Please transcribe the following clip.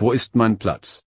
Wo ist mein Platz?